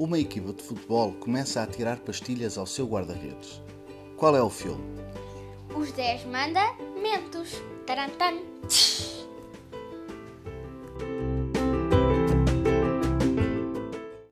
uma equipa de futebol começa a tirar pastilhas ao seu guarda-redes. Qual é o filme? Os 10 mandamentos. Tarantan.